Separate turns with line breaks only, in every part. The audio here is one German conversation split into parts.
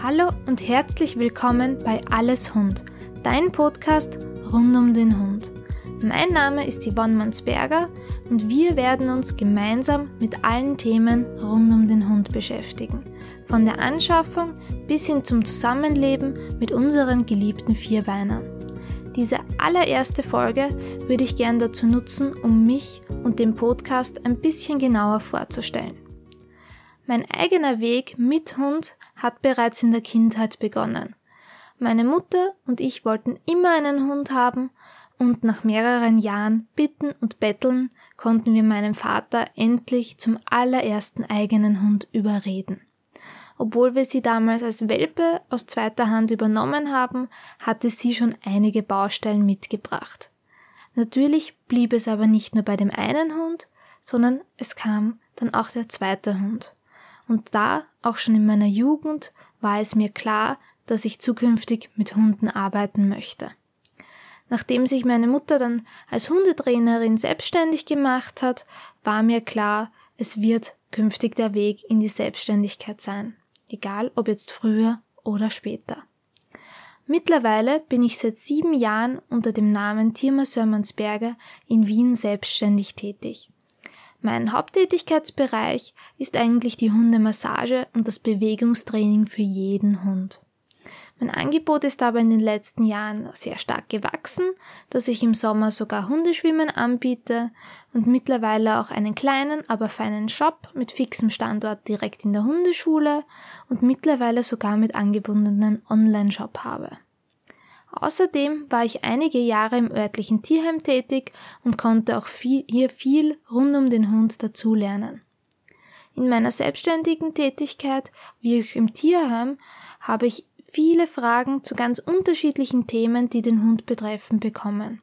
Hallo und herzlich willkommen bei Alles Hund, dein Podcast rund um den Hund. Mein Name ist Yvonne Mansberger und wir werden uns gemeinsam mit allen Themen rund um den Hund beschäftigen. Von der Anschaffung bis hin zum Zusammenleben mit unseren geliebten Vierbeinern. Diese allererste Folge würde ich gern dazu nutzen, um mich und den Podcast ein bisschen genauer vorzustellen. Mein eigener Weg mit Hund hat bereits in der Kindheit begonnen. Meine Mutter und ich wollten immer einen Hund haben und nach mehreren Jahren Bitten und Betteln konnten wir meinen Vater endlich zum allerersten eigenen Hund überreden. Obwohl wir sie damals als Welpe aus zweiter Hand übernommen haben, hatte sie schon einige Baustellen mitgebracht. Natürlich blieb es aber nicht nur bei dem einen Hund, sondern es kam dann auch der zweite Hund. Und da, auch schon in meiner Jugend, war es mir klar, dass ich zukünftig mit Hunden arbeiten möchte. Nachdem sich meine Mutter dann als Hundetrainerin selbstständig gemacht hat, war mir klar, es wird künftig der Weg in die Selbstständigkeit sein, egal ob jetzt früher oder später. Mittlerweile bin ich seit sieben Jahren unter dem Namen Tiermasseur Mansberger in Wien selbstständig tätig. Mein Haupttätigkeitsbereich ist eigentlich die Hundemassage und das Bewegungstraining für jeden Hund. Mein Angebot ist aber in den letzten Jahren sehr stark gewachsen, dass ich im Sommer sogar Hundeschwimmen anbiete und mittlerweile auch einen kleinen, aber feinen Shop mit fixem Standort direkt in der Hundeschule und mittlerweile sogar mit angebundenen Online-Shop habe. Außerdem war ich einige Jahre im örtlichen Tierheim tätig und konnte auch viel, hier viel rund um den Hund dazulernen. In meiner selbstständigen Tätigkeit, wie auch im Tierheim, habe ich viele Fragen zu ganz unterschiedlichen Themen, die den Hund betreffen, bekommen.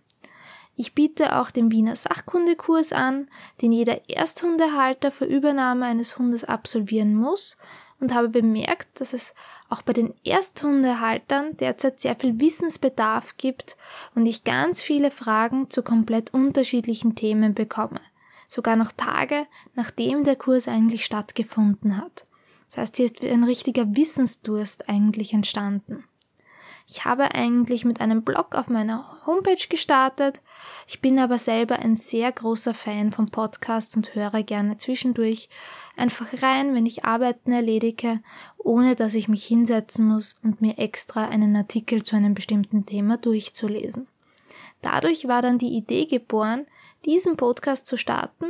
Ich biete auch den Wiener Sachkundekurs an, den jeder Ersthundehalter für Übernahme eines Hundes absolvieren muss und habe bemerkt, dass es auch bei den Ersthundehaltern derzeit sehr viel Wissensbedarf gibt und ich ganz viele Fragen zu komplett unterschiedlichen Themen bekomme. Sogar noch Tage, nachdem der Kurs eigentlich stattgefunden hat. Das heißt, hier ist ein richtiger Wissensdurst eigentlich entstanden. Ich habe eigentlich mit einem Blog auf meiner Homepage gestartet. Ich bin aber selber ein sehr großer Fan von Podcasts und höre gerne zwischendurch einfach rein, wenn ich Arbeiten erledige, ohne dass ich mich hinsetzen muss und mir extra einen Artikel zu einem bestimmten Thema durchzulesen. Dadurch war dann die Idee geboren, diesen Podcast zu starten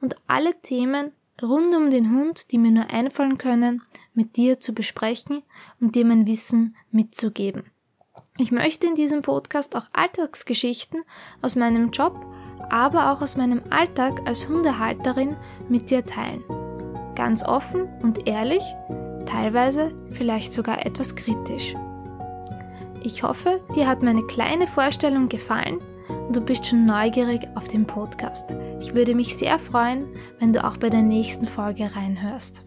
und alle Themen rund um den Hund, die mir nur einfallen können, mit dir zu besprechen und dir mein Wissen mitzugeben. Ich möchte in diesem Podcast auch Alltagsgeschichten aus meinem Job, aber auch aus meinem Alltag als Hundehalterin mit dir teilen. Ganz offen und ehrlich, teilweise vielleicht sogar etwas kritisch. Ich hoffe, dir hat meine kleine Vorstellung gefallen und du bist schon neugierig auf den Podcast. Ich würde mich sehr freuen, wenn du auch bei der nächsten Folge reinhörst.